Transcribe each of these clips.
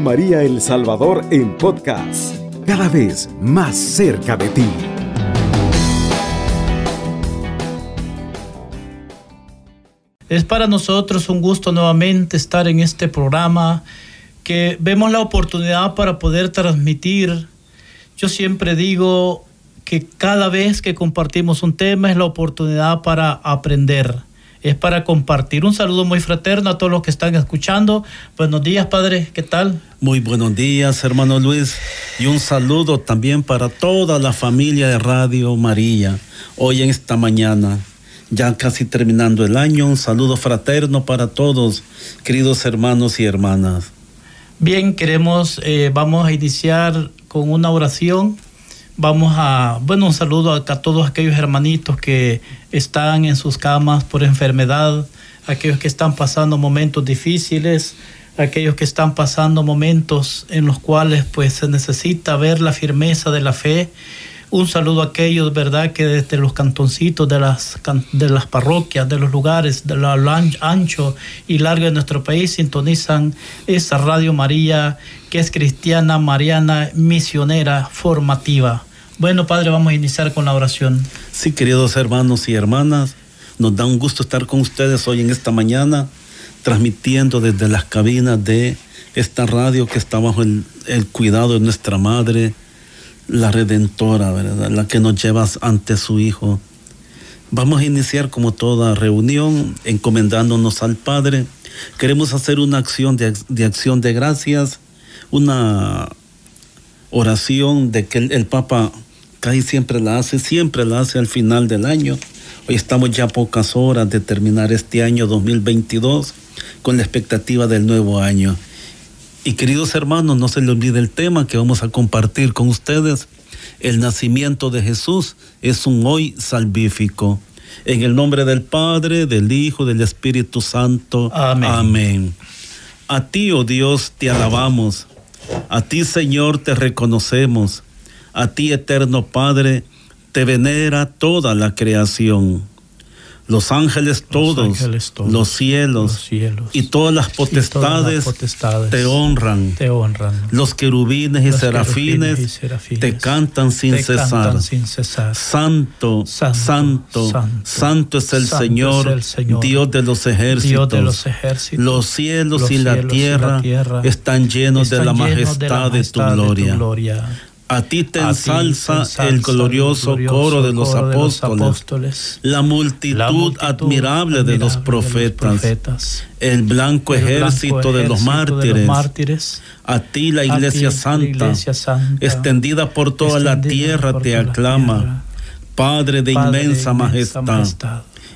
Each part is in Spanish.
María El Salvador en podcast, cada vez más cerca de ti. Es para nosotros un gusto nuevamente estar en este programa que vemos la oportunidad para poder transmitir. Yo siempre digo que cada vez que compartimos un tema es la oportunidad para aprender, es para compartir. Un saludo muy fraterno a todos los que están escuchando. Buenos días, Padre, ¿qué tal? Muy buenos días, hermano Luis, y un saludo también para toda la familia de Radio María, hoy en esta mañana ya casi terminando el año. Un saludo fraterno para todos, queridos hermanos y hermanas. Bien, queremos, eh, vamos a iniciar con una oración. Vamos a, bueno, un saludo a, todos aquellos hermanitos que están en sus camas por enfermedad, aquellos que están pasando momentos difíciles, aquellos que están pasando momentos en los cuales pues se necesita ver la firmeza de la fe un saludo a aquellos, ¿verdad?, que desde los cantoncitos de las, de las parroquias, de los lugares, de lo ancho y largo de nuestro país, sintonizan esa Radio María, que es cristiana, mariana, misionera, formativa. Bueno, Padre, vamos a iniciar con la oración. Sí, queridos hermanos y hermanas, nos da un gusto estar con ustedes hoy en esta mañana, transmitiendo desde las cabinas de esta radio que está bajo el, cuidado de nuestra Madre, la redentora, ¿verdad? La que nos lleva ante su Hijo. Vamos a iniciar como toda reunión encomendándonos al Padre. Queremos hacer una acción de, acción de gracias, una oración de que el, Papa casi siempre la hace, siempre la hace al final del año. Hoy estamos ya a pocas horas de terminar este año 2022 con la expectativa del nuevo año. Y queridos hermanos, no se les olvide el tema que vamos a compartir con ustedes. El nacimiento de Jesús es un hoy salvífico. En el nombre del Padre, del Hijo, del Espíritu Santo. Amén. Amén. A ti, oh Dios, te alabamos. A ti, Señor, te reconocemos. A ti, eterno Padre, te venera toda la creación los ángeles todos, los, ángeles todos, los, cielos, los cielos, y todas las potestades, todas las potestades te, honran. te honran. Los querubines y, los serafines, y serafines te cantan sin, te cesar. Cantan sin cesar. Santo, santo, santo, santo, santo es, el, Señor, es el Señor, Dios de los ejércitos. Dios de los, ejércitos. los cielos, los y, la tierra, y la tierra están llenos, están de, la llenos majestad de la majestad de tu gloria. De tu gloria. A ti te ensalza, el glorioso, coro de los coro de los apóstoles, la, multitud la multitud admirable, de los profetas, profetas, el blanco el blanco ejército, de, los ejército de los mártires, a ti la iglesia, ti, santa, la iglesia santa, extendida por toda la tierra, te aclama. tierra. Padre de Padre inmensa, majestad, majestad,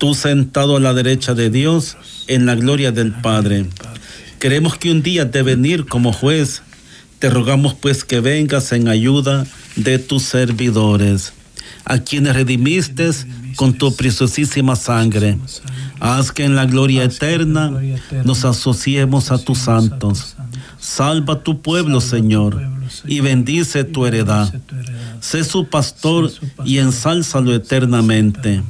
Tú sentado a la derecha de Dios en la gloria del Padre. Queremos que un día de venir como juez, te rogamos pues que vengas en ayuda de tus servidores, a quienes redimiste con tu preciosísima sangre. Haz que en la gloria eterna nos asociemos a tus santos. Salva a tu pueblo, Señor, y bendice tu heredad. Sé su pastor y ensálzalo eternamente.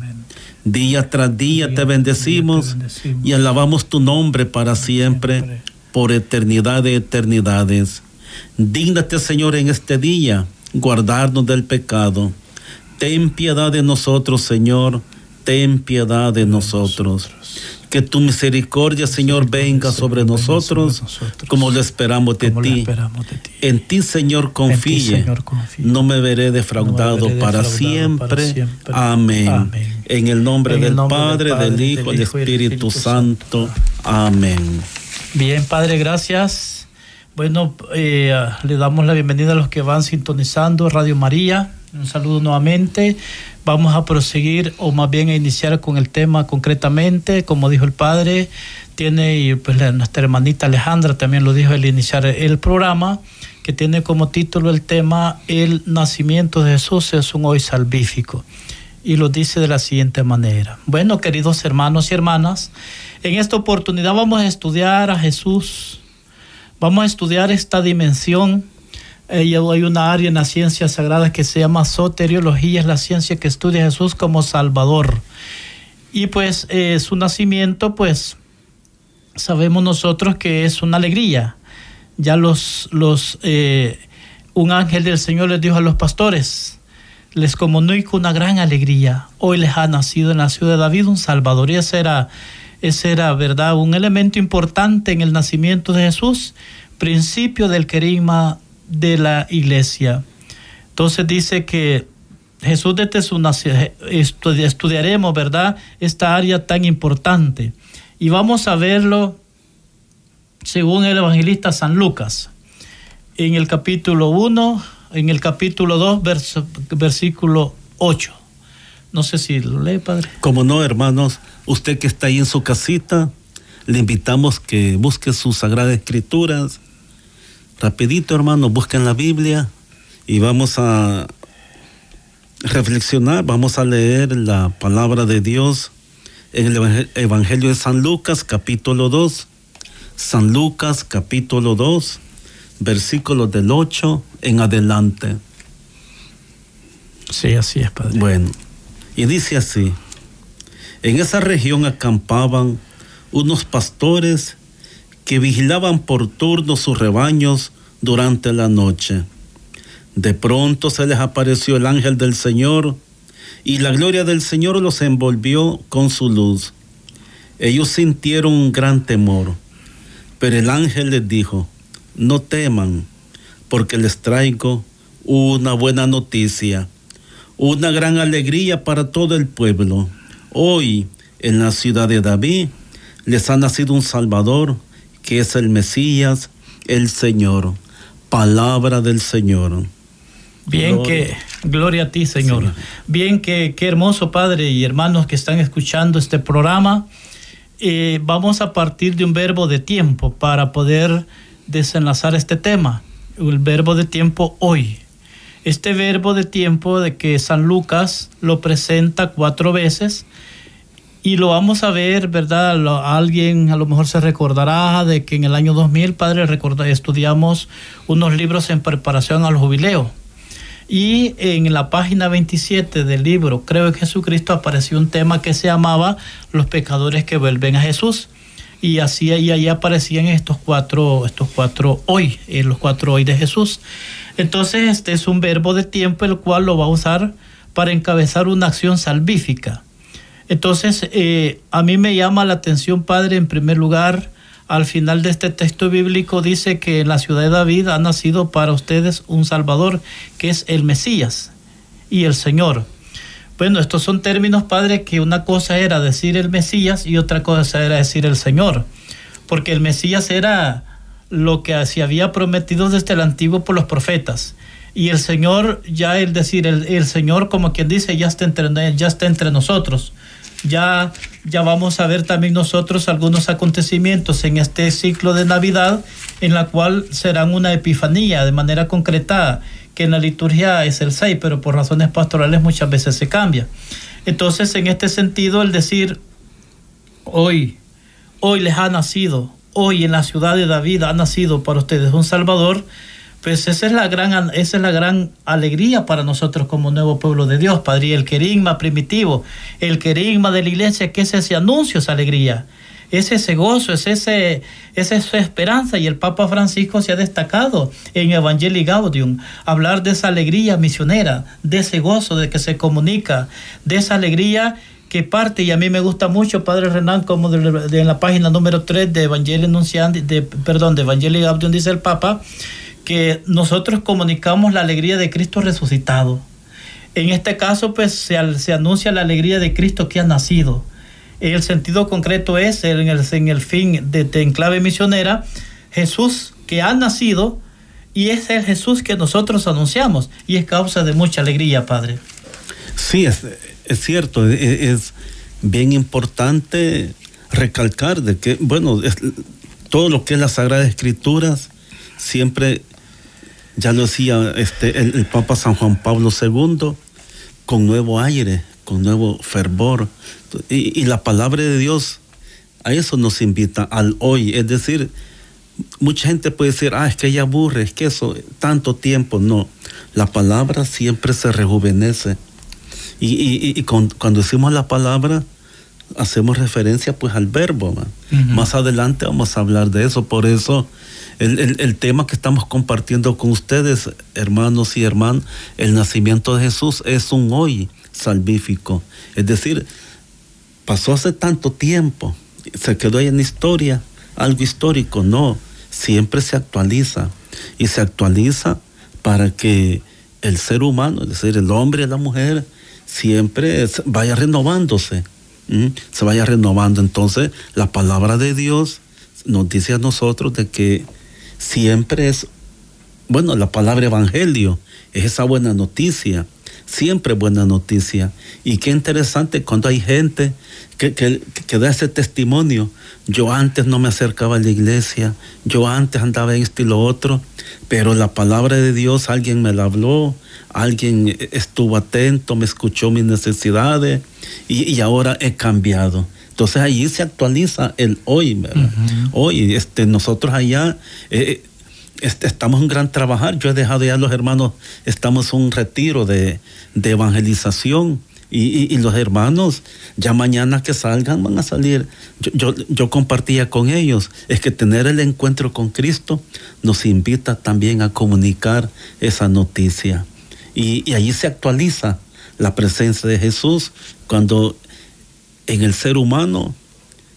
Día tras día te bendecimos y alabamos tu nombre para siempre, por eternidad de eternidades. Dígnate, Señor, en este día guardarnos del pecado. Ten piedad de nosotros, Señor. Ten piedad de nosotros. Que tu misericordia, Señor, venga sobre nosotros como lo esperamos de ti. En ti, Señor, confíe. No me veré defraudado, para, siempre. Amén. En el nombre del Padre, del Hijo, del y del Espíritu, Espíritu Santo. Amén. Bien, Padre, gracias. Bueno, eh, le damos la bienvenida a los que van sintonizando Radio María. Un saludo nuevamente. Vamos a proseguir o más bien a iniciar con el tema concretamente. Como dijo el Padre, tiene y pues nuestra hermanita Alejandra también lo dijo al iniciar el programa, que tiene como título el tema El nacimiento de Jesús es un hoy salvífico. Y lo dice de la siguiente manera. Bueno, queridos hermanos y hermanas, en esta oportunidad vamos a estudiar a Jesús, vamos a estudiar esta dimensión. Hay una área en la ciencia sagrada que se llama soteriología, es la ciencia que estudia a Jesús como Salvador. Y pues eh, su nacimiento, pues sabemos nosotros que es una alegría. Ya los, los eh, un ángel del Señor les dijo a los pastores, les comunico una gran alegría. Hoy les ha nacido en la ciudad de David un Salvador. Y ese era, ese era, ¿verdad? Un elemento importante en el nacimiento de Jesús, principio del querigma de la iglesia. Entonces dice que Jesús desde su nacimiento, estudiaremos, ¿verdad? Esta área tan importante. Y vamos a verlo según el evangelista San Lucas, en el capítulo 1, en el capítulo 2, versículo 8. No sé si lo lee, padre. Como no, hermanos, usted que está ahí en su casita, le invitamos que busque sus sagradas escrituras. Rapidito, hermanos, busquen la Biblia y vamos a reflexionar, vamos a leer la palabra de Dios en el Evangelio de San Lucas, capítulo 2. San Lucas, capítulo 2, versículos del 8 en adelante. Sí, así es, Padre. Bueno, y dice así, en esa región acampaban unos pastores que vigilaban por turno sus rebaños durante la noche. De pronto se les apareció el ángel del Señor, y la gloria del Señor los envolvió con su luz. Ellos sintieron un gran temor, pero el ángel les dijo, no teman, porque les traigo una buena noticia, una gran alegría para todo el pueblo. Hoy, en la ciudad de David, les ha nacido un Salvador, que es el Mesías, el Señor. Palabra del Señor. Bien que, gloria a ti Señor. Bien que, qué hermoso Padre y hermanos que están escuchando este programa. Eh, vamos a partir de un verbo de tiempo para poder desenlazar este tema. El verbo de tiempo hoy. Este verbo de tiempo de que San Lucas lo presenta cuatro veces y lo vamos a ver, ¿verdad? alguien a lo mejor se recordará de que en el año 2000, Padre, estudiamos unos libros en preparación al jubileo y en la página 27 del libro Creo que Jesucristo apareció un tema que se llamaba Los pecadores que vuelven a Jesús. Y así ahí, ahí aparecían estos cuatro, estos cuatro hoy, eh, los cuatro hoy de Jesús. Entonces este es un verbo de tiempo el cual lo va a usar para encabezar una acción salvífica. Entonces, eh, a mí me llama la atención, Padre, en primer lugar, al final de este texto bíblico dice que en la ciudad de David ha nacido para ustedes un Salvador, que es el Mesías y el Señor. Bueno, estos son términos, Padre, que una cosa era decir el Mesías y otra cosa era decir el Señor, porque el Mesías era lo que se había prometido desde el antiguo por los profetas. Y el Señor, ya el decir, el, Señor, como quien dice, ya está entre, ya está entre nosotros ya, ya vamos a ver también nosotros algunos acontecimientos en este ciclo de Navidad en la cual serán una epifanía de manera concretada, que en la liturgia es el 6, pero por razones pastorales muchas veces se cambia. Entonces, en este sentido, el decir, hoy, hoy les ha nacido, hoy en la ciudad de David ha nacido para ustedes un Salvador, pues esa es la gran, esa es la gran alegría para nosotros como nuevo pueblo de Dios, Padre. el querigma primitivo, el querigma de la iglesia, que es ese anuncio, esa alegría, es ese gozo, es, ese, es esa esperanza. Y el Papa Francisco se ha destacado en Evangelii Gaudium, hablar de esa alegría misionera, de ese gozo de que se comunica, de esa alegría que parte, y a mí me gusta mucho, Padre Renan, como de, en la página número 3 de Evangelii de, perdón, de Evangelii Gaudium, dice el Papa, que nosotros comunicamos la alegría de Cristo resucitado. En este caso, pues se, se anuncia la alegría de Cristo que ha nacido. El sentido concreto es, en el, fin de, de enclave misionera, Jesús que ha nacido y es el Jesús que nosotros anunciamos y es causa de mucha alegría, Padre. Sí, es, cierto, es, es, bien importante recalcar de que, bueno, todo lo que es las Sagradas Escrituras siempre ya lo decía este, el, Papa San Juan Pablo II, con nuevo aire, con nuevo fervor. Y, la palabra de Dios a eso nos invita, al hoy. Es decir, mucha gente puede decir, ah, es que ella aburre, es que eso, tanto tiempo. No, la palabra siempre se rejuvenece. Y, y, cuando decimos la palabra, hacemos referencia pues al verbo. Más adelante vamos a hablar de eso. Por eso el, tema que estamos compartiendo con ustedes, hermanos y hermanas, el nacimiento de Jesús es un hoy salvífico. Es decir, pasó hace tanto tiempo, se quedó ahí en historia, algo histórico, no, siempre se actualiza y se actualiza para que el ser humano, es decir, el hombre y la mujer, siempre vaya renovándose, se vaya renovando. Entonces, la palabra de Dios nos dice a nosotros de que siempre es, bueno, la palabra evangelio es esa buena noticia, siempre buena noticia. Y qué interesante cuando hay gente que, que, da ese testimonio. Yo antes no me acercaba a la iglesia, yo antes andaba en esto y lo otro, pero la palabra de Dios alguien me la habló, alguien estuvo atento, me escuchó mis necesidades y, ahora he cambiado. Entonces allí se actualiza el hoy, Hoy, este, nosotros allá eh, este, estamos en gran trabajar. Yo he dejado ya los hermanos, estamos en un retiro de, evangelización. Y, los hermanos, ya mañana que salgan, van a salir. Yo, yo, compartía con ellos, es que tener el encuentro con Cristo nos invita también a comunicar esa noticia. Y, allí se actualiza la presencia de Jesús cuando en el ser humano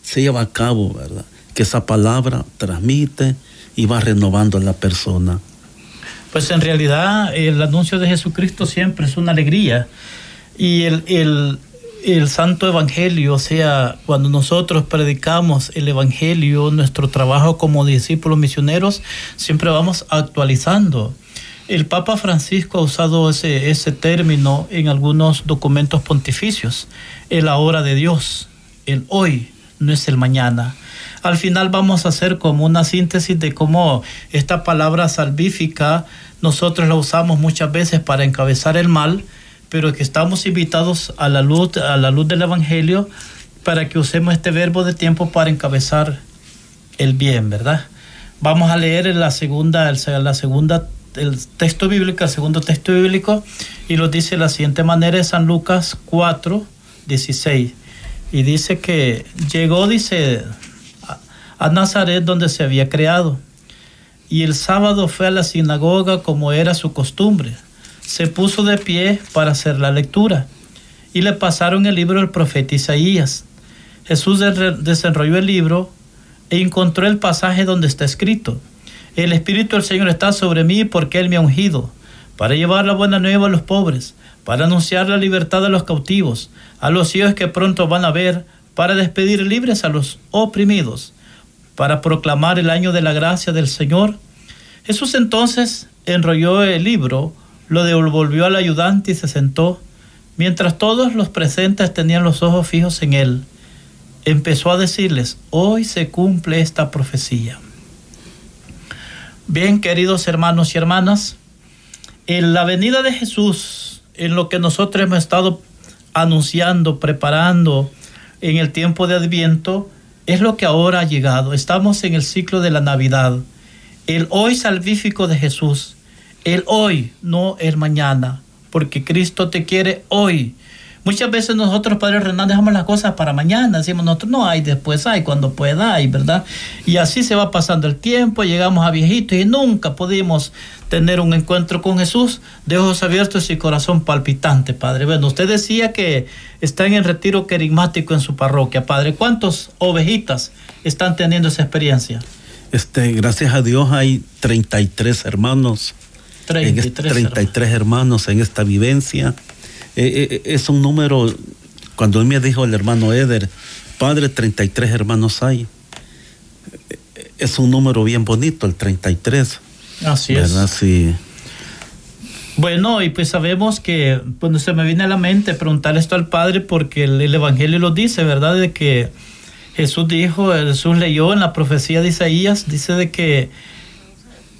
se lleva a cabo, ¿verdad? Que esa palabra transmite y va renovando la persona. Pues en realidad el anuncio de Jesucristo siempre es una alegría y el, el, el santo evangelio, o sea, cuando nosotros predicamos el evangelio, nuestro trabajo como discípulos misioneros, siempre vamos actualizando. El Papa Francisco ha usado ese, ese término en algunos documentos pontificios, el ahora de Dios, el hoy, no es el mañana. Al final vamos a hacer como una síntesis de cómo esta palabra salvífica nosotros la usamos muchas veces para encabezar el mal, pero que estamos invitados a la luz, a la luz del Evangelio para que usemos este verbo de tiempo para encabezar el bien, ¿verdad? Vamos a leer la segunda, la segunda el texto bíblico, el segundo texto bíblico, y lo dice de la siguiente manera en San Lucas 4, 16. Y dice que llegó, dice, a Nazaret donde se había creado. Y el sábado fue a la sinagoga como era su costumbre. Se puso de pie para hacer la lectura. Y le pasaron el libro del profeta Isaías. Jesús desenrolló el libro e encontró el pasaje donde está escrito el Espíritu del Señor está sobre mí porque Él me ha ungido, para llevar la buena nueva a los pobres, para anunciar la libertad a los cautivos, a los ciegos que pronto van a ver, para despedir libres a los oprimidos, para proclamar el año de la gracia del Señor. Jesús entonces enrolló el libro, lo devolvió al ayudante y se sentó, mientras todos los presentes tenían los ojos fijos en él. Empezó a decirles, hoy se cumple esta profecía. Bien, queridos hermanos y hermanas, en la venida de Jesús, en lo que nosotros hemos estado anunciando, preparando en el tiempo de Adviento, es lo que ahora ha llegado. Estamos en el ciclo de la Navidad. El hoy salvífico de Jesús. El hoy, no el mañana. Porque Cristo te quiere hoy. Muchas veces nosotros, Padre Renan, dejamos las cosas para mañana. Decimos nosotros, no hay, después hay, cuando pueda hay, ¿verdad? Y así se va pasando el tiempo, llegamos a viejitos y nunca pudimos tener un encuentro con Jesús de ojos abiertos y corazón palpitante, Padre. Bueno, usted decía que está en el retiro querigmático en su parroquia, Padre. ¿Cuántos ovejitas están teniendo esa experiencia? Este, gracias a Dios hay 33 hermanos. 33, 33 hermanos en esta vivencia. Eh, eh, es un número, cuando él me dijo el hermano Eder, padre, 33 hermanos hay. Es un número bien bonito, el 33. Así ¿verdad? es. Sí. Bueno, y pues sabemos que, cuando se me viene a la mente preguntar esto al Padre, porque el, el, Evangelio lo dice, ¿verdad? De que Jesús dijo, Jesús leyó en la profecía de Isaías, dice de que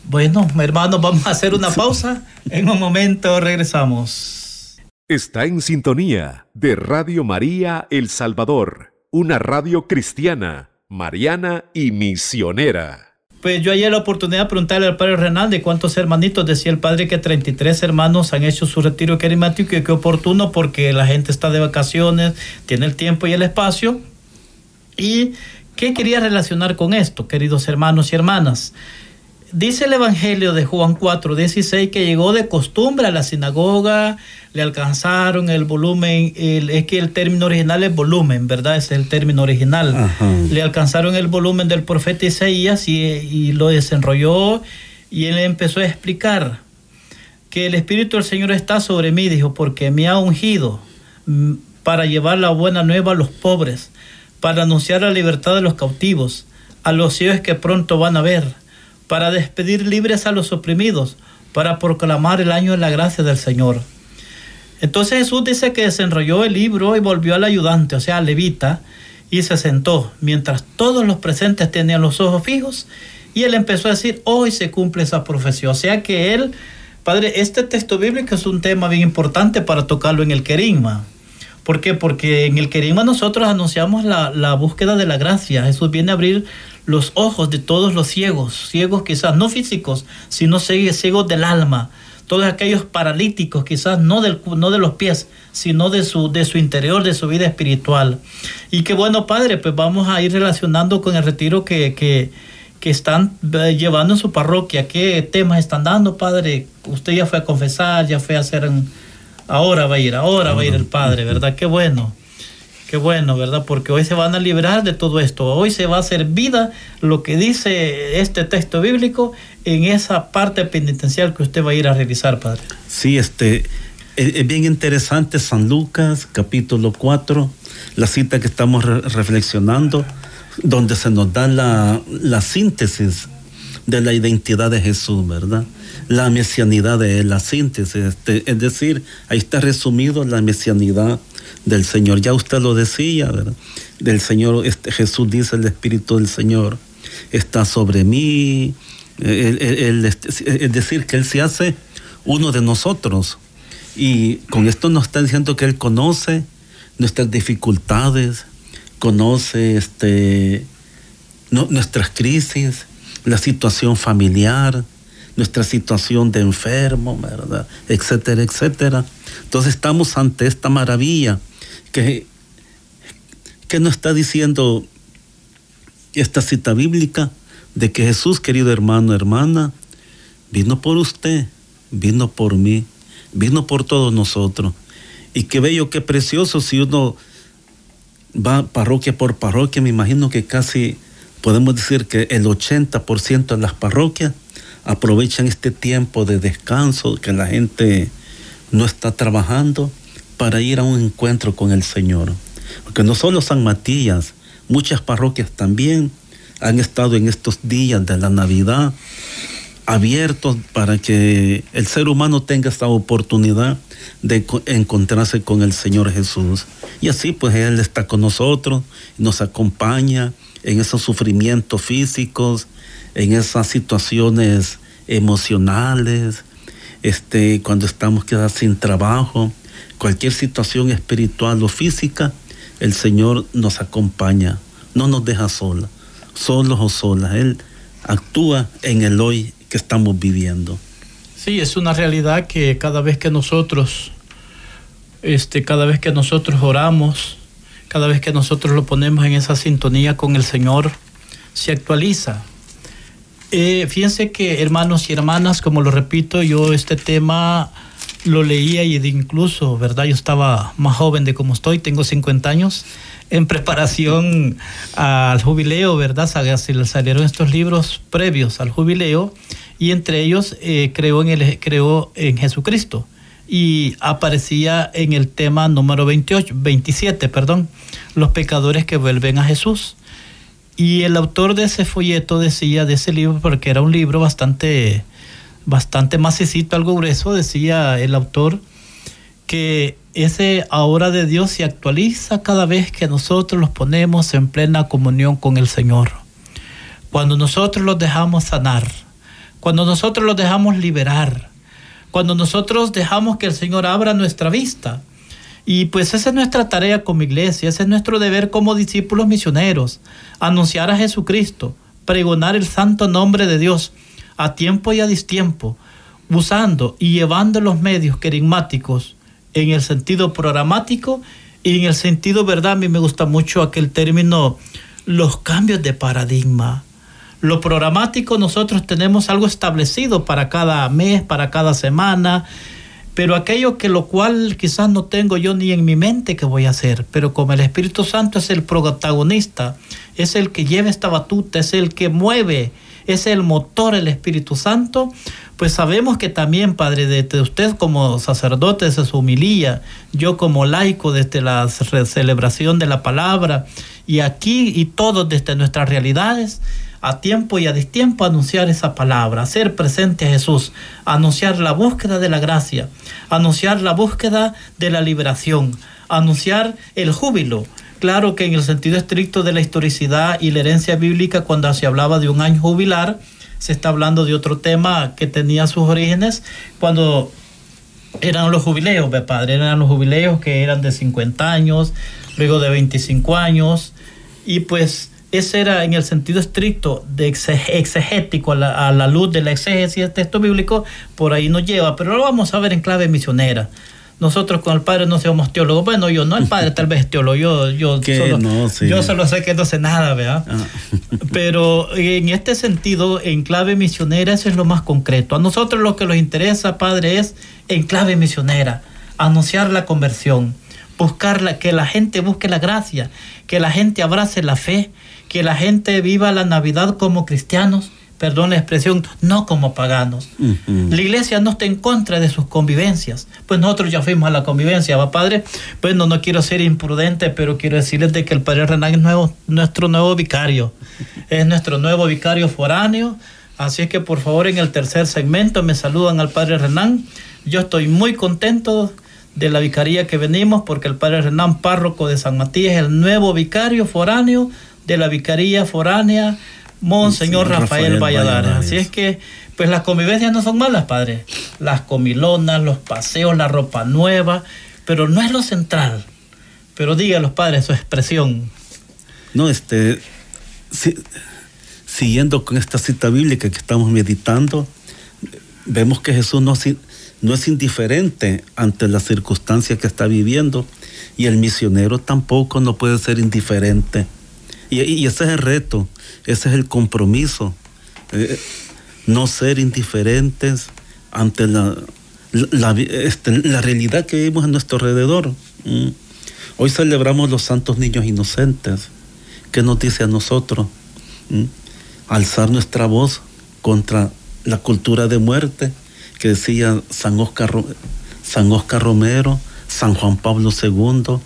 Bueno, hermanos, vamos a hacer una pausa. En un momento regresamos. Está en sintonía de Radio María El Salvador, una radio cristiana, mariana y misionera. Pues yo ayer la oportunidad de preguntarle al padre Renal de cuántos hermanitos, decía el padre que 33 hermanos han hecho su retiro carismático y qué oportuno porque la gente está de vacaciones, tiene el tiempo y el espacio. ¿Y qué quería relacionar con esto, queridos hermanos y hermanas? Dice el Evangelio de Juan 4, 16 que llegó de costumbre a la sinagoga, le alcanzaron el volumen, es que el término original es volumen, ¿verdad? Ese es el término original. Le alcanzaron el volumen del profeta Isaías y, y lo desenrolló y él empezó a explicar que el Espíritu del Señor está sobre mí, dijo, porque me ha ungido mm, para llevar la buena nueva a los pobres, para anunciar la libertad de los cautivos, a los ciegos que pronto van a ver para despedir libres a los oprimidos, para proclamar el año de la gracia del Señor. Entonces Jesús dice que desenrolló el libro y volvió al ayudante, o sea, al levita, y se sentó, mientras todos los presentes tenían los ojos fijos, y él empezó a decir, hoy se cumple esa profecía. O sea que él, Padre, este texto bíblico es un tema bien importante para tocarlo en el querigma. ¿Por qué? Porque en el querigma nosotros anunciamos la, la búsqueda de la gracia. Jesús viene a abrir los ojos de todos los ciegos, ciegos quizás no físicos, sino ciegos del alma, todos aquellos paralíticos, quizás no, del, no de los pies, sino de su, de su interior, de su vida espiritual. Y qué bueno, Padre, pues vamos a ir relacionando con el retiro que, que, que están eh, llevando en su parroquia. ¿Qué temas están dando, Padre? Usted ya fue a confesar, ya fue a hacer... Ahora va a ir, ahora va a ir el Padre, ¿verdad? Qué bueno. Qué bueno, ¿verdad? Porque hoy se van a liberar de todo esto. Hoy se va a hacer vida lo que dice este texto bíblico en esa parte penitencial que usted va a ir a realizar, Padre. Sí, este, es bien interesante San Lucas, capítulo 4, la cita que estamos reflexionando, donde se nos da la, la síntesis de la identidad de Jesús, ¿verdad? La mesianidad de él, la síntesis. Este, es decir, ahí está resumido la mesianidad del Señor. Ya usted lo decía, ¿verdad? Del Señor, este, Jesús dice, el Espíritu del Señor está sobre mí. es decir, que Él se hace uno de nosotros. Y con esto nos está diciendo que Él conoce nuestras dificultades, conoce este, nuestras crisis, la situación familiar, nuestra situación de enfermo, ¿verdad? Etcétera, etcétera. Entonces estamos ante esta maravilla que, que nos está diciendo esta cita bíblica de que Jesús, querido hermano, hermana, vino por usted, vino por mí, vino por todos nosotros. Y qué bello, qué precioso si uno va parroquia por parroquia, me imagino que casi podemos decir que el 80% de las parroquias aprovechan este tiempo de descanso, que la gente no está trabajando, para ir a un encuentro con el Señor. Porque no solo San Matías, muchas parroquias también han estado en estos días de la Navidad abiertos para que el ser humano tenga esta oportunidad de encontrarse con el Señor Jesús. Y así pues Él está con nosotros, nos acompaña en esos sufrimientos físicos, en esas situaciones emocionales, este, cuando estamos quedados sin trabajo, cualquier situación espiritual o física, el Señor nos acompaña, no nos deja sola, solos o solas. Él actúa en el hoy que estamos viviendo. Sí, es una realidad que cada vez que nosotros, este, cada vez que nosotros oramos, cada vez que nosotros lo ponemos en esa sintonía con el Señor, se actualiza. Eh, fíjense que hermanos y hermanas, como lo repito, yo este tema lo leía y incluso, ¿verdad? Yo estaba más joven de como estoy, tengo 50 años, en preparación al jubileo, ¿verdad? Salieron estos libros previos al jubileo y entre ellos eh, creó, en el, creó en Jesucristo y aparecía en el tema número 28, 27, perdón, los pecadores que vuelven a Jesús. Y el autor de ese folleto decía de ese libro, porque era un libro bastante bastante macecito, algo grueso, decía el autor, que ese ahora de Dios se actualiza cada vez que nosotros los ponemos en plena comunión con el Señor. Cuando nosotros los dejamos sanar, cuando nosotros los dejamos liberar, cuando nosotros dejamos que el Señor abra nuestra vista. Y pues esa es nuestra tarea como iglesia, ese es nuestro deber como discípulos misioneros, anunciar a Jesucristo, pregonar el santo nombre de Dios a tiempo y a distiempo, usando y llevando los medios querigmáticos en el sentido programático y en el sentido, verdad, a mí me gusta mucho aquel término, los cambios de paradigma. Lo programático nosotros tenemos algo establecido para cada mes, para cada semana, pero aquello que lo cual quizás no tengo yo ni en mi mente que voy a hacer, pero como el Espíritu Santo es el protagonista, es el que lleva esta batuta, es el que mueve, es el motor el Espíritu Santo, pues sabemos que también, Padre, desde usted como sacerdote su humilía, yo como laico desde la celebración de la palabra, y aquí y todos desde nuestras realidades, a tiempo y a distiempo anunciar esa palabra, hacer presente a Jesús, anunciar la búsqueda de la gracia, anunciar la búsqueda de la liberación, anunciar el júbilo. Claro que en el sentido estricto de la historicidad y la herencia bíblica, cuando se hablaba de un año jubilar, se está hablando de otro tema que tenía sus orígenes cuando eran los jubileos, ¿ve, padre? Eran los jubileos que eran de 50 años, luego de 25 años, y pues ese era en el sentido estricto de exegético a la, luz de la exégesis del texto bíblico, por ahí nos lleva, pero lo vamos a ver en clave misionera. Nosotros con el padre no somos teólogos. Bueno, yo no, el padre tal vez es teólogo. Yo, yo, solo, yo solo sé que no sé nada, ¿verdad? Ah. Pero en este sentido, en clave misionera, eso es lo más concreto. A nosotros lo que nos interesa, padre, es en clave misionera, anunciar la conversión, buscar que la gente busque la gracia, que la gente abrace la fe, que la gente viva la Navidad como cristianos, perdón la expresión, no como paganos. La iglesia no está en contra de sus convivencias. Pues nosotros ya fuimos a la convivencia, va padre. Pues no, no quiero ser imprudente, pero quiero decirles de que el padre Renan es nuevo, nuestro nuevo vicario. Es nuestro nuevo vicario foráneo. Así es que por favor en el tercer segmento me saludan al padre Renan. Yo estoy muy contento de la vicaría que venimos porque el padre Renan, párroco de San Matías, es el nuevo vicario foráneo de la Vicaría Foránea, Monseñor Rafael, Valladares. Así es que, pues las convivencias no son malas, padre. Las comilonas, los paseos, la ropa nueva, pero no es lo central. Pero los padres, su expresión. No, este, siguiendo con esta cita bíblica que estamos meditando, vemos que Jesús no, no es indiferente ante las circunstancias que está viviendo y el misionero tampoco no puede ser indiferente y, ese es el reto, ese es el compromiso. Eh, no ser indiferentes ante la, este, la, realidad que vivimos a nuestro alrededor. Hoy celebramos los santos niños inocentes. ¿Qué nos dice a nosotros? Alzar nuestra voz contra la cultura de muerte que decía San Oscar, San Oscar Romero, San Juan Pablo II,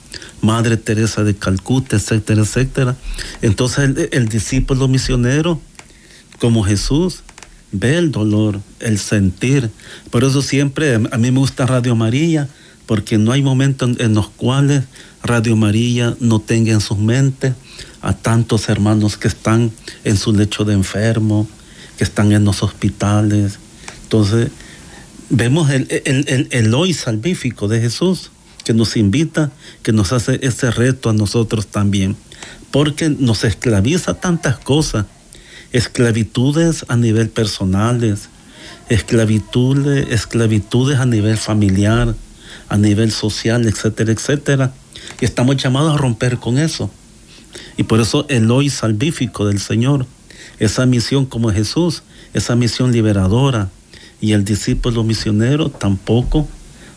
Madre Teresa de Calcuta, etcétera, etcétera. Entonces el, discípulo misionero, como Jesús, ve el dolor, el sentir. Por eso siempre a mí me gusta Radio María, porque no hay momentos en, los cuales Radio María no tenga en sus mentes a tantos hermanos que están en su lecho de enfermo, que están en los hospitales. Entonces, vemos el, el, el hoy salvífico de Jesús que nos invita, que nos hace ese reto a nosotros también, porque nos esclaviza tantas cosas, esclavitudes a nivel personales, esclavitudes, esclavitudes a nivel familiar, a nivel social, etcétera, etcétera. Y estamos llamados a romper con eso. Y por eso el hoy salvífico del Señor, esa misión como Jesús, esa misión liberadora, y el discípulo misionero tampoco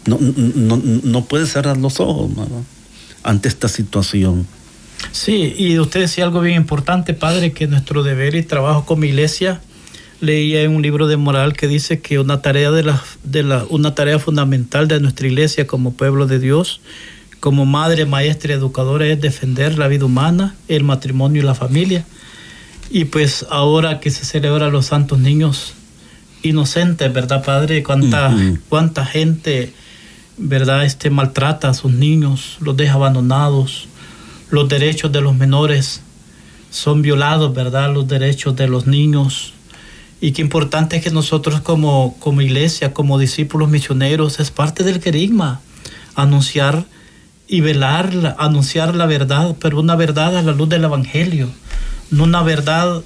no, no, no puede cerrar los ojos ante esta situación. Sí, y usted decía algo bien importante, padre, que nuestro deber y trabajo como iglesia, leía en un libro de moral que dice que una tarea, de la, de la, una tarea fundamental de nuestra iglesia como pueblo de Dios, como madre, maestra y educadora, es defender la vida humana, el matrimonio y la familia. Y pues ahora que se celebra los santos niños inocentes, ¿verdad, Padre? ¿Cuánta, cuánta gente ¿verdad? Este maltrata a sus niños, los deja abandonados, los derechos de los menores son violados, ¿verdad? Los derechos de los niños. Y qué importante es que nosotros como, como iglesia, como discípulos misioneros, es parte del querigma, anunciar y velar, anunciar la verdad, pero una verdad a la luz del Evangelio, no una verdad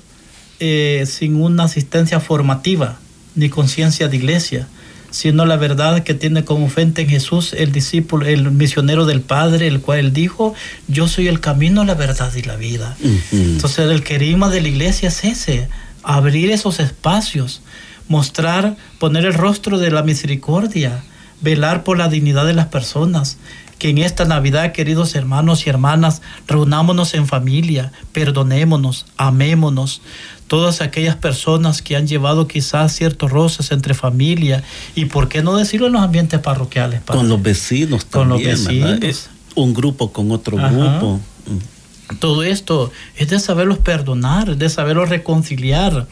eh, sin una asistencia formativa ni conciencia de iglesia, sino la verdad que tiene como fuente en Jesús el discípulo, el misionero del Padre, el cual él dijo, yo soy el camino, la verdad y la vida. Entonces el querigma de la iglesia es ese, abrir esos espacios, mostrar, poner el rostro de la misericordia, velar por la dignidad de las personas, que en esta Navidad, queridos hermanos y hermanas, reunámonos en familia, perdonémonos, amémonos, todas aquellas personas que han llevado quizás ciertos roces entre familia y por qué no decirlo en los ambientes parroquiales. Con los vecinos también, con los vecinos. Un grupo con otro grupo. Todo esto es de saberlos perdonar, de saberlos reconciliar.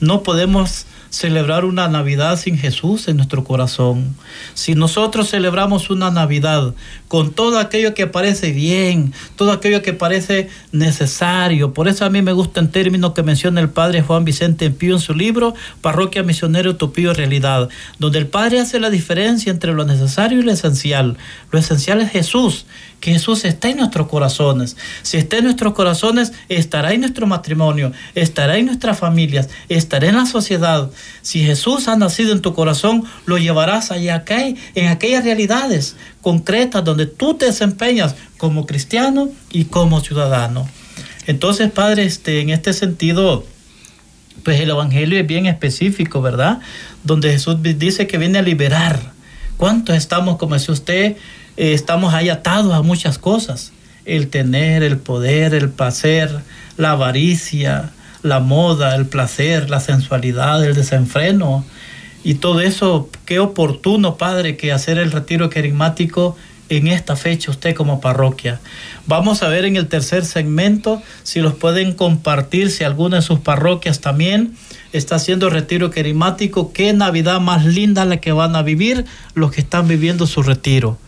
No podemos celebrar una Navidad sin Jesús en nuestro corazón. Si nosotros celebramos una Navidad con todo aquello que parece bien, todo aquello que parece necesario, por eso a mí me gusta el término que menciona el padre Juan Vicente Pío en su libro Parroquia Misionera Utopía y Realidad, donde el padre hace la diferencia entre lo necesario y lo esencial. Lo esencial es Jesús que Jesús está en nuestros corazones. Si está en nuestros corazones, estará en nuestro matrimonio, estará en nuestras familias, estará en la sociedad. Si Jesús ha nacido en tu corazón, lo llevarás allá acá, en aquellas realidades concretas donde tú te desempeñas como cristiano y como ciudadano. Entonces, Padre, este, en este sentido, pues el Evangelio es bien específico, ¿verdad? Donde Jesús dice que viene a liberar. ¿Cuántos estamos, como decía usted, eh, estamos ahí atados a muchas cosas. El tener, el poder, el placer, la avaricia, la moda, el placer, la sensualidad, el desenfreno. Y todo eso, qué oportuno, Padre, que hacer el retiro querigmático en esta fecha usted como parroquia. Vamos a ver en el tercer segmento si los pueden compartir, si alguna de sus parroquias también está haciendo retiro querigmático, qué Navidad más linda la que van a vivir los que están viviendo su retiro.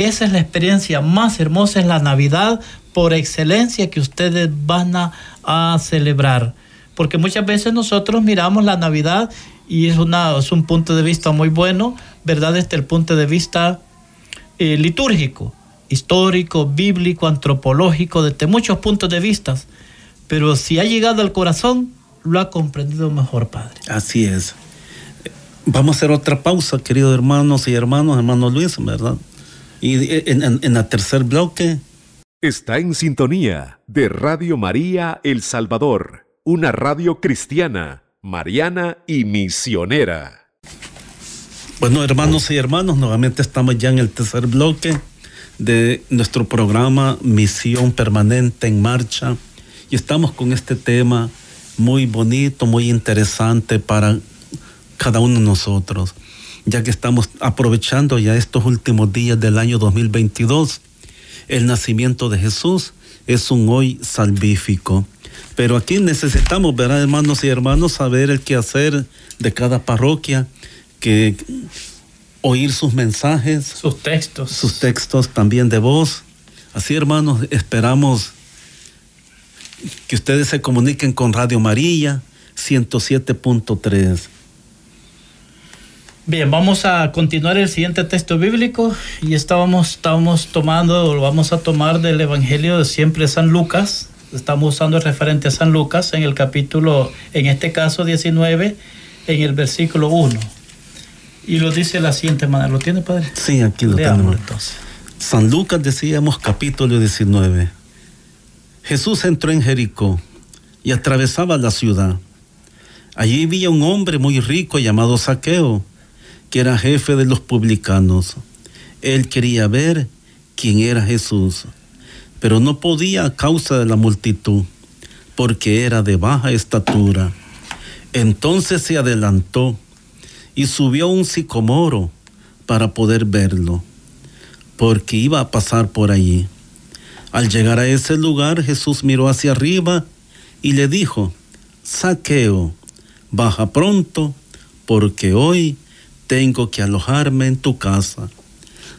Esa es la experiencia más hermosa, es la Navidad por excelencia que ustedes van a, celebrar. Porque muchas veces nosotros miramos la Navidad y es, un punto de vista muy bueno, ¿verdad? Desde el punto de vista eh, litúrgico, histórico, bíblico, antropológico, desde muchos puntos de vista. Pero si ha llegado al corazón, lo ha comprendido mejor, Padre. Así es. Vamos a hacer otra pausa, queridos hermanos y hermanos, hermano Luis, ¿verdad? Y en, en, el tercer bloque. Está en sintonía de Radio María El Salvador, una radio cristiana, mariana y misionera. Bueno, hermanos y hermanos, nuevamente estamos ya en el tercer bloque de nuestro programa Misión Permanente en Marcha y estamos con este tema muy bonito, muy interesante para cada uno de nosotros ya que estamos aprovechando ya estos últimos días del año 2022. El nacimiento de Jesús es un hoy salvífico. Pero aquí necesitamos, ¿verdad, hermanos y hermanos, saber el quehacer de cada parroquia, que oír sus mensajes, sus textos, sus textos también de voz. Así, hermanos, esperamos que ustedes se comuniquen con Radio María 107.3 Bien, vamos a continuar el siguiente texto bíblico y estábamos, estábamos tomando, lo vamos a tomar del Evangelio de siempre San Lucas. Estamos usando el referente a San Lucas en el capítulo, en este caso 19, en el versículo 1. Y lo dice de la siguiente manera. ¿Lo tiene, Padre? Sí, aquí lo tenemos. Entonces. San Lucas decíamos capítulo 19. Jesús entró en Jericó y atravesaba la ciudad. Allí vivía un hombre muy rico llamado Saqueo que era jefe de los publicanos. Él quería ver quién era Jesús, pero no podía a causa de la multitud, porque era de baja estatura. Entonces se adelantó y subió a un sicomoro para poder verlo, porque iba a pasar por allí. Al llegar a ese lugar, Jesús miró hacia arriba y le dijo, Saqueo, baja pronto, porque hoy tengo que alojarme en tu casa.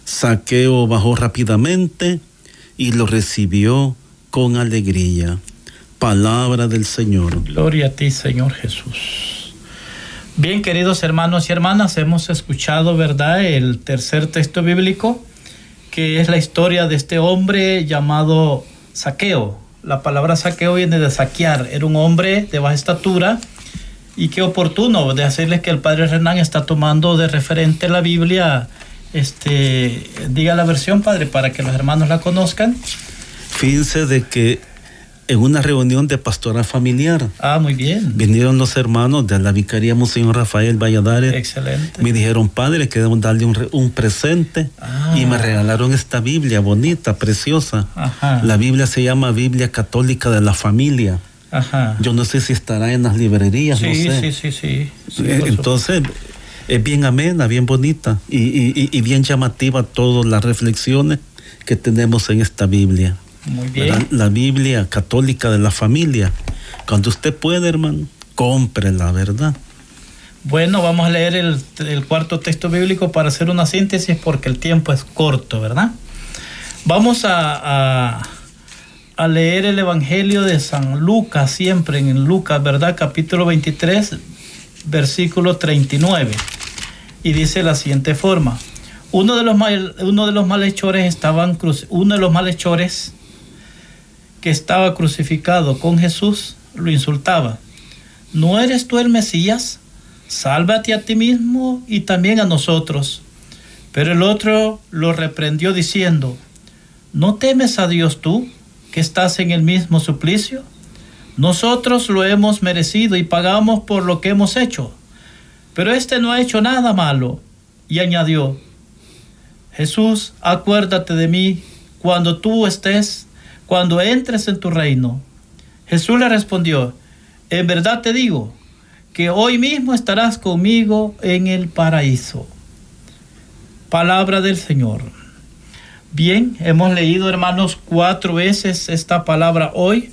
Saqueo bajó rápidamente y lo recibió con alegría. Palabra del Señor. Gloria a ti, Señor Jesús. Bien, queridos hermanos y hermanas, hemos escuchado, ¿verdad?, el tercer texto bíblico, que es la historia de este hombre llamado Saqueo. La palabra saqueo viene de saquear. Era un hombre de baja estatura y qué oportuno de hacerles que el padre Renan está tomando de referente la Biblia. Este, diga la versión, padre, para que los hermanos la conozcan. Fíjense de que en una reunión de pastora familiar. Ah, muy bien. Vinieron los hermanos de la Vicaría Monseñor Rafael Valladares. Excelente. Me dijeron, padre, queremos darle un, un presente. Ah. Y me regalaron esta Biblia bonita, preciosa. Ajá. La Biblia se llama Biblia Católica de la Familia. Ajá. Yo no sé si estará en las librerías, sí, no sé. sí, sí, sí, sí, Eh, Entonces, es bien amena, bien bonita y, y- y- y bien llamativa todas las reflexiones que tenemos en esta Biblia. Muy ¿verdad? bien. La Biblia católica de la familia. Cuando usted puede, hermano, cómprela, ¿verdad? Bueno, vamos a leer el, el cuarto texto bíblico para hacer una síntesis porque el tiempo es corto, ¿verdad? Vamos a, a- a leer el Evangelio de San Lucas, siempre en Lucas, ¿verdad? Capítulo 23, versículo 39. Y dice la siguiente forma. Uno de los, uno de los malhechores estaban uno de los malhechores que estaba crucificado con Jesús lo insultaba. ¿No eres tú el Mesías? Sálvate a ti mismo y también a nosotros. Pero el otro lo reprendió diciendo, ¿no temes a Dios tú, que estás en el mismo suplicio? Nosotros lo hemos merecido y pagamos por lo que hemos hecho. Pero este no ha hecho nada malo. Y añadió, Jesús, acuérdate de mí cuando tú estés, cuando entres en tu reino. Jesús le respondió, en verdad te digo que hoy mismo estarás conmigo en el paraíso. Palabra del Señor. Bien, hemos leído hermanos cuatro veces esta palabra hoy.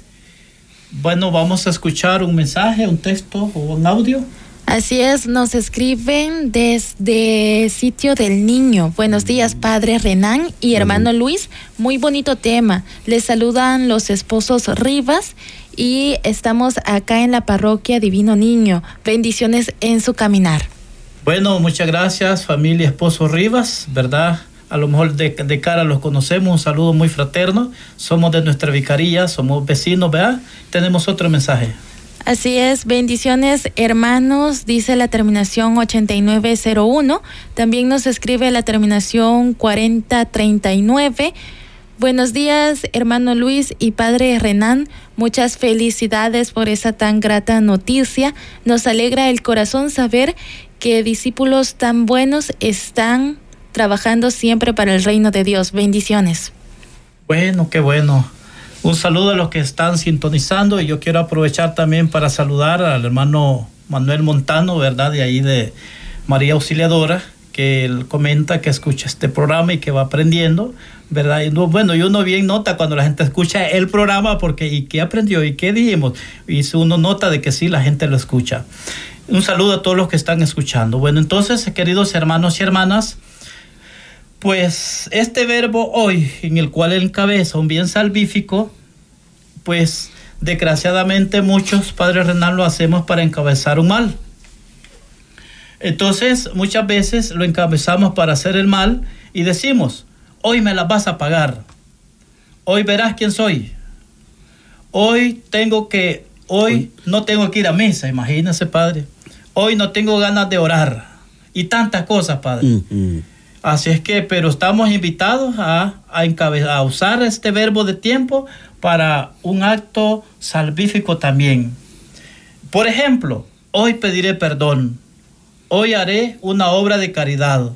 Bueno, vamos a escuchar un mensaje, un texto o un audio. Así es, nos escriben desde sitio del niño. Buenos días, padre Renan y hermano Luis. Muy bonito tema. Les saludan los esposos Rivas y estamos acá en la parroquia Divino Niño. Bendiciones en su caminar. Bueno, muchas gracias familia Esposo Rivas, ¿verdad? A lo mejor de, cara los conocemos, un saludo muy fraterno. Somos de nuestra vicaría, somos vecinos, ¿verdad? Tenemos otro mensaje. Así es, bendiciones hermanos, dice la terminación 8901. También nos escribe la terminación 4039. Buenos días, hermano Luis y padre Renan. Muchas felicidades por esa tan grata noticia. Nos alegra el corazón saber que discípulos tan buenos están trabajando siempre para el reino de Dios. Bendiciones. Bueno, qué bueno. Un saludo a los que están sintonizando y yo quiero aprovechar también para saludar al hermano Manuel Montano, ¿verdad? De ahí de María Auxiliadora, que él comenta que escucha este programa y que va aprendiendo, ¿verdad? Y no, bueno, y uno bien nota cuando la gente escucha el programa porque ¿y qué aprendió? ¿Y qué dijimos? Y uno nota de que sí, la gente lo escucha. Un saludo a todos los que están escuchando. Bueno, entonces, queridos hermanos y hermanas, pues este verbo hoy, en el cual encabeza un bien salvífico, pues desgraciadamente muchos padres renal lo hacemos para encabezar un mal. Entonces muchas veces lo encabezamos para hacer el mal y decimos, hoy me las vas a pagar, hoy verás quién soy, hoy tengo que, hoy no tengo que ir a misa, imagínense padre, hoy no tengo ganas de orar. Y tantas cosas padre. Mm, Así es que, pero estamos invitados a, a, encabe- a usar este verbo de tiempo para un acto salvífico también. Por ejemplo, hoy pediré perdón. Hoy haré una obra de caridad.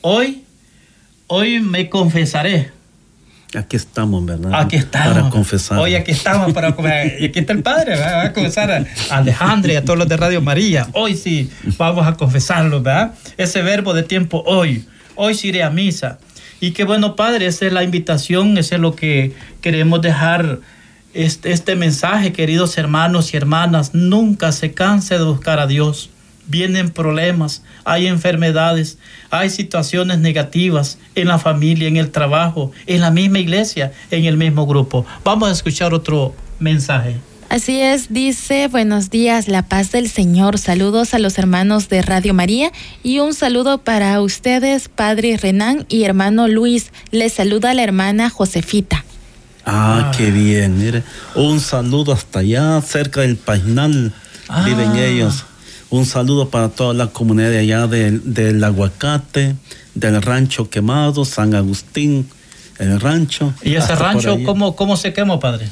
Hoy, hoy me confesaré. Aquí estamos, ¿verdad? Aquí estamos. Para confesar. Hoy aquí estamos para confesar. Y aquí está el Padre, ¿verdad? va a confesar a Alejandra y a todos los de Radio María. Hoy sí vamos a confesarlo, ¿verdad? Ese verbo de tiempo hoy. Hoy sí iré a misa. Y qué bueno, Padre, esa es la invitación, ese es lo que queremos dejar este, este mensaje, queridos hermanos y hermanas. Nunca se canse de buscar a Dios. Vienen problemas, hay enfermedades, hay situaciones negativas en la familia, en el trabajo, en la misma iglesia, en el mismo grupo. Vamos a escuchar otro mensaje. Así es, dice, buenos días, la paz del Señor, saludos a los hermanos de Radio María y un saludo para ustedes, Padre Renán y hermano Luis. Les saluda la hermana Josefita. Ah, qué bien, mire, un saludo hasta allá, cerca del Painal, viven Ah. ellos. Un saludo para toda la comunidad de allá del, del Aguacate, del Rancho Quemado, San Agustín, el rancho. ¿Y ese rancho cómo, cómo se quemó, padre?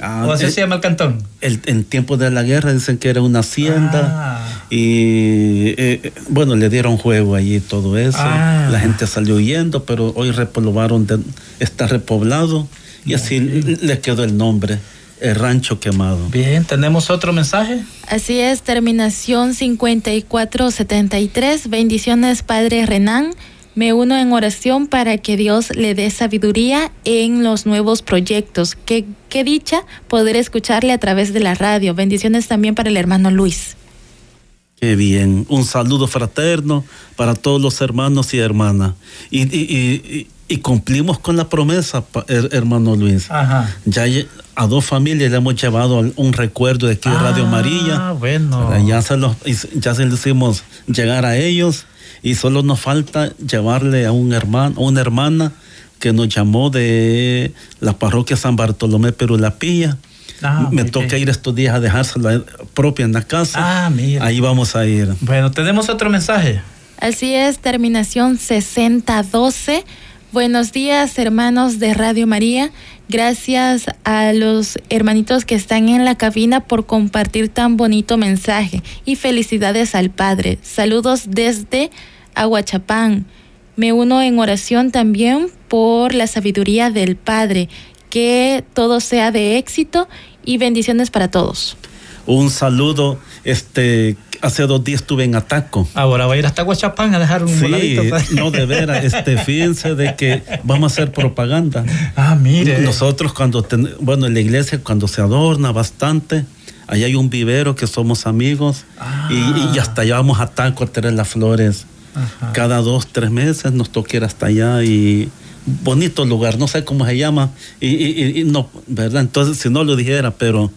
Ah, ¿O así el- se llama el cantón? el- en tiempos de la guerra dicen que era una hacienda Ah. y eh, bueno le dieron juego allí todo eso Ah. la gente salió huyendo pero hoy repoblaron de- está repoblado y así le quedó el nombre el rancho quemado Bien, ¿tenemos otro mensaje? Así es, terminación 5473. Bendiciones, Padre Renán. Me uno en oración para que Dios le dé sabiduría en los nuevos proyectos. Qué, qué dicha poder escucharle a través de la radio. Bendiciones también para el hermano Luis. Qué bien. Un saludo fraterno para todos los hermanos y hermanas. Y, y- y- y- cumplimos con la promesa, hermano Luis. Ajá. Ya a dos familias le hemos llevado un recuerdo de aquí de Radio Ah, María. bueno. Ya se, los, ya se los hicimos llegar a ellos y solo nos falta llevarle a un hermano, a una hermana que nos llamó de la parroquia San Bartolomé Perulapilla. Ah, Me toca bien. ir estos días a dejársela propia en la casa. Ah, mira. Ahí vamos a ir. Bueno, tenemos otro mensaje. Así es, terminación 6012. Buenos días, hermanos de Radio María. Gracias a los hermanitos que están en la cabina por compartir tan bonito mensaje y felicidades al Padre. Saludos desde Aguachapán. Me uno en oración también por la sabiduría del Padre. Que todo sea de éxito y bendiciones para todos. Un saludo. Este, hace dos días estuve en Ataco. Ahora va a ir hasta Huachapán a dejar un Sí, voladito. padre. no de veras, este, fíjense de que vamos a hacer propaganda. Ah, mire. Nosotros cuando, ten- bueno, en la iglesia cuando se adorna bastante, ahí hay un vivero que somos amigos y, y hasta allá vamos a Taco a tener las flores. Ajá. Cada dos, tres meses nos toca ir hasta allá y bonito lugar, no sé cómo se llama y, y- y- y no, ¿verdad? Entonces si no lo dijera, pero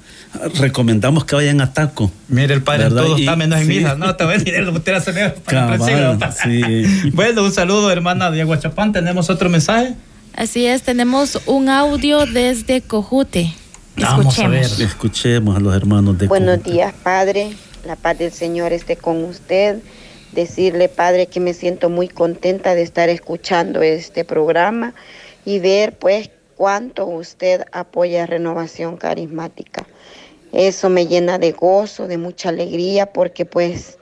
recomendamos que vayan a Taco. Mire, el padre en ¿Verdad? todo Y- está menos en sí. misa. No, te voy a decir, usted hace menos Cabal, sí. Bueno, un saludo, hermana de Aguachapán. ¿Tenemos otro mensaje? Así es, tenemos un audio desde Cojute. Vamos a ver. Escuchemos. Escuchemos a los hermanos de Buenos días, Padre. La paz del Señor esté con usted. Decirle, Padre, que me siento muy contenta de estar escuchando este programa y ver, pues, cuánto usted apoya Renovación Carismática. Eso me llena de gozo, de mucha alegría, porque, pues,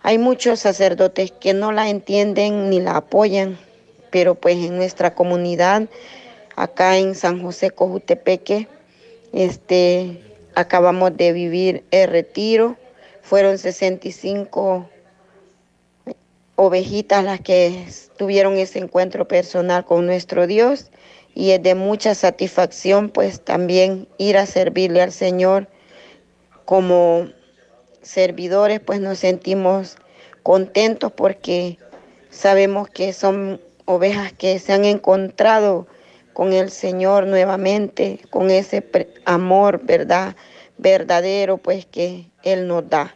hay muchos sacerdotes que no la entienden ni la apoyan, pero, pues, en nuestra comunidad, acá en San José Cojutepeque, este, acabamos de vivir el retiro. Fueron 65 ovejitas las que tuvieron ese encuentro personal con nuestro Dios y es de mucha satisfacción pues también ir a servirle al Señor como servidores pues nos sentimos contentos porque sabemos que son ovejas que se han encontrado con el Señor nuevamente, con ese amor, ¿verdad? Verdadero, pues que Él nos da.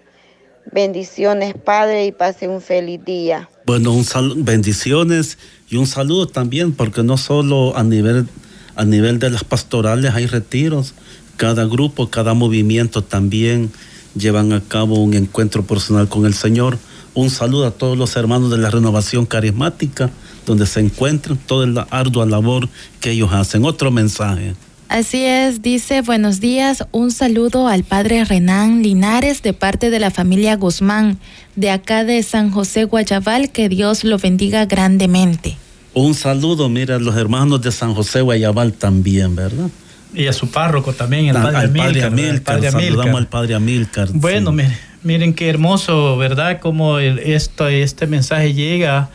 Bendiciones, Padre, y pase un feliz día. Bueno, un bendiciones y un saludo también, porque no solo a nivel, a nivel de las pastorales hay retiros, cada grupo, cada movimiento también llevan a cabo un encuentro personal con el Señor. Un saludo a todos los hermanos de la renovación carismática, donde se encuentran, toda la ardua labor que ellos hacen. Otro mensaje. Así es, dice buenos días, un saludo al padre Renán Linares de parte de la familia Guzmán, de acá de San José Guayabal, que Dios lo bendiga grandemente. Un saludo, mira, a los hermanos de San José Guayabal también, ¿verdad? Y a su párroco también, el Al- padre al padre Amílcar. Amílcar, padre saludamos al padre Amílcar. Bueno, sí. miren, miren qué hermoso, ¿verdad? Como el- esto, este mensaje llega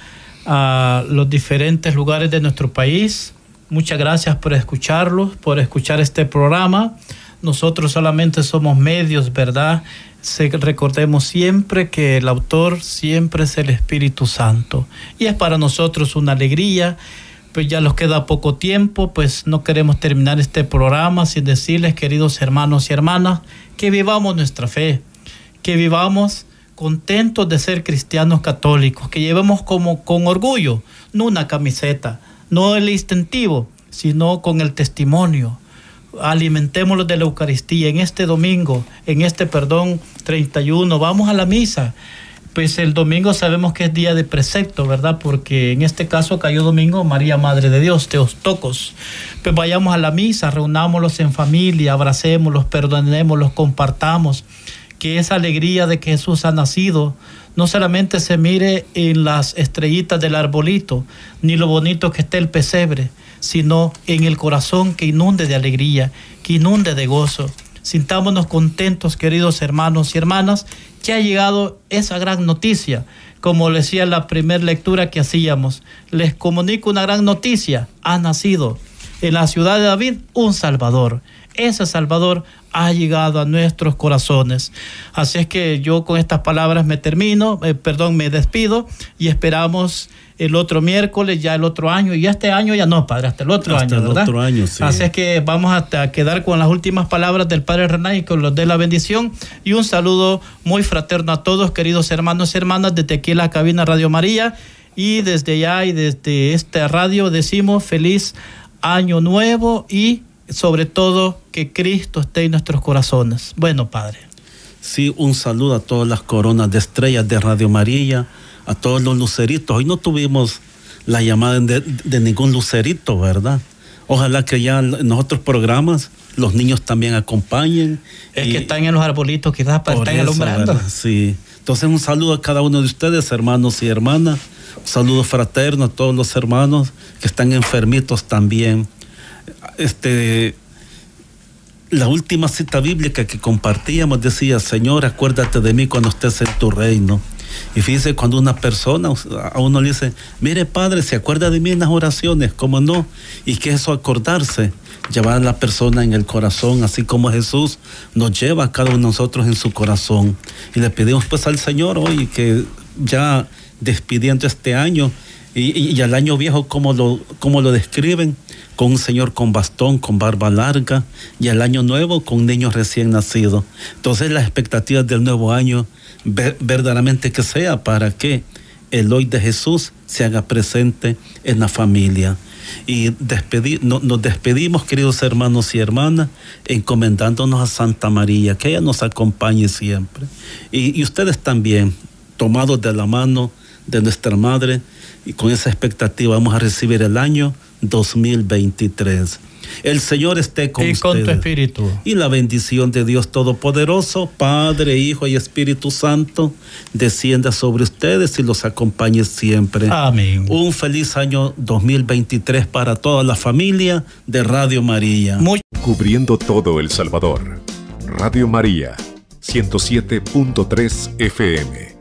a los diferentes lugares de nuestro país. Muchas gracias por escucharlos, por escuchar este programa. Nosotros solamente somos medios, ¿verdad? Se- recordemos siempre que el autor siempre es el Espíritu Santo. Y es para nosotros una alegría pues ya nos queda poco tiempo, pues no queremos terminar este programa sin decirles, queridos hermanos y hermanas, que vivamos nuestra fe, que vivamos contentos de ser cristianos católicos, que llevemos como con orgullo, no una camiseta, no el instintivo, sino con el testimonio. Alimentémoslo de la Eucaristía en este domingo, en este perdón 31, vamos a la misa. Pues el domingo sabemos que es día de precepto, ¿verdad? Porque en este caso cayó domingo María Madre de Dios, Teostocos. Pues vayamos a la misa, reunámoslos en familia, abracémoslos, perdonémoslos, compartamos. Que esa alegría de que Jesús ha nacido no solamente se mire en las estrellitas del arbolito, ni lo bonito que esté el pesebre, sino en el corazón que inunde de alegría, que inunde de gozo. Sintámonos contentos, queridos hermanos y hermanas, que ha llegado esa gran noticia. Como decía en la primera lectura que hacíamos, les comunico una gran noticia. Ha nacido en la ciudad de David un Salvador. Ese Salvador ha llegado a nuestros corazones. Así es que yo con estas palabras me termino, eh, perdón, me despido y esperamos el otro miércoles, ya el otro año, y este año ya no, padre, hasta el otro Hasta año, el ¿verdad? otro año, sí. Así es que vamos a, quedar con las últimas palabras del Padre René y con los de la bendición y un saludo muy fraterno a todos, queridos hermanos y hermanas, desde aquí en la cabina Radio María y desde allá y desde esta radio decimos feliz año nuevo y sobre todo que Cristo esté en nuestros corazones. Bueno, Padre. Sí, un saludo a todas las coronas de estrellas de Radio María, a todos los luceritos. Hoy no tuvimos la llamada de, de ningún lucerito, ¿verdad? Ojalá que ya en otros programas los niños también acompañen. Es y- que están en los arbolitos quizás para estar eso, alumbrando. ¿verdad? Sí. Entonces un saludo a cada uno de ustedes, hermanos y hermanas. Un saludo fraterno a todos los hermanos que están enfermitos también. Este, la última cita bíblica que compartíamos decía, Señor, acuérdate de mí cuando estés en tu reino. Y fíjese, cuando una persona a uno le dice, mire Padre, se acuerda de mí en las oraciones, ¿cómo no? Y que eso acordarse, llevar a la persona en el corazón, así como Jesús nos lleva a cada uno de nosotros en su corazón. Y le pedimos pues al Señor hoy que ya despidiendo este año y, y- y al año viejo, como lo, cómo lo describen? Con un señor con bastón, con barba larga, y al año nuevo con niños recién nacidos. Entonces las expectativas del nuevo año, ver- verdaderamente que sea para que el hoy de Jesús se haga presente en la familia. Y despedi- no- nos despedimos, queridos hermanos y hermanas, encomendándonos a Santa María, que ella nos acompañe siempre. Y, y ustedes también, tomados de la mano de nuestra Madre, y con esa expectativa vamos a recibir el año 2023. El Señor esté con y con tu ustedes. espíritu. Y la bendición de Dios Todopoderoso, Padre, Hijo y Espíritu Santo, descienda sobre ustedes y los acompañe siempre. Amén. Un feliz año 2023 para toda la familia de Radio María. Muy Cubriendo todo El Salvador. Radio María, 107.3 FM.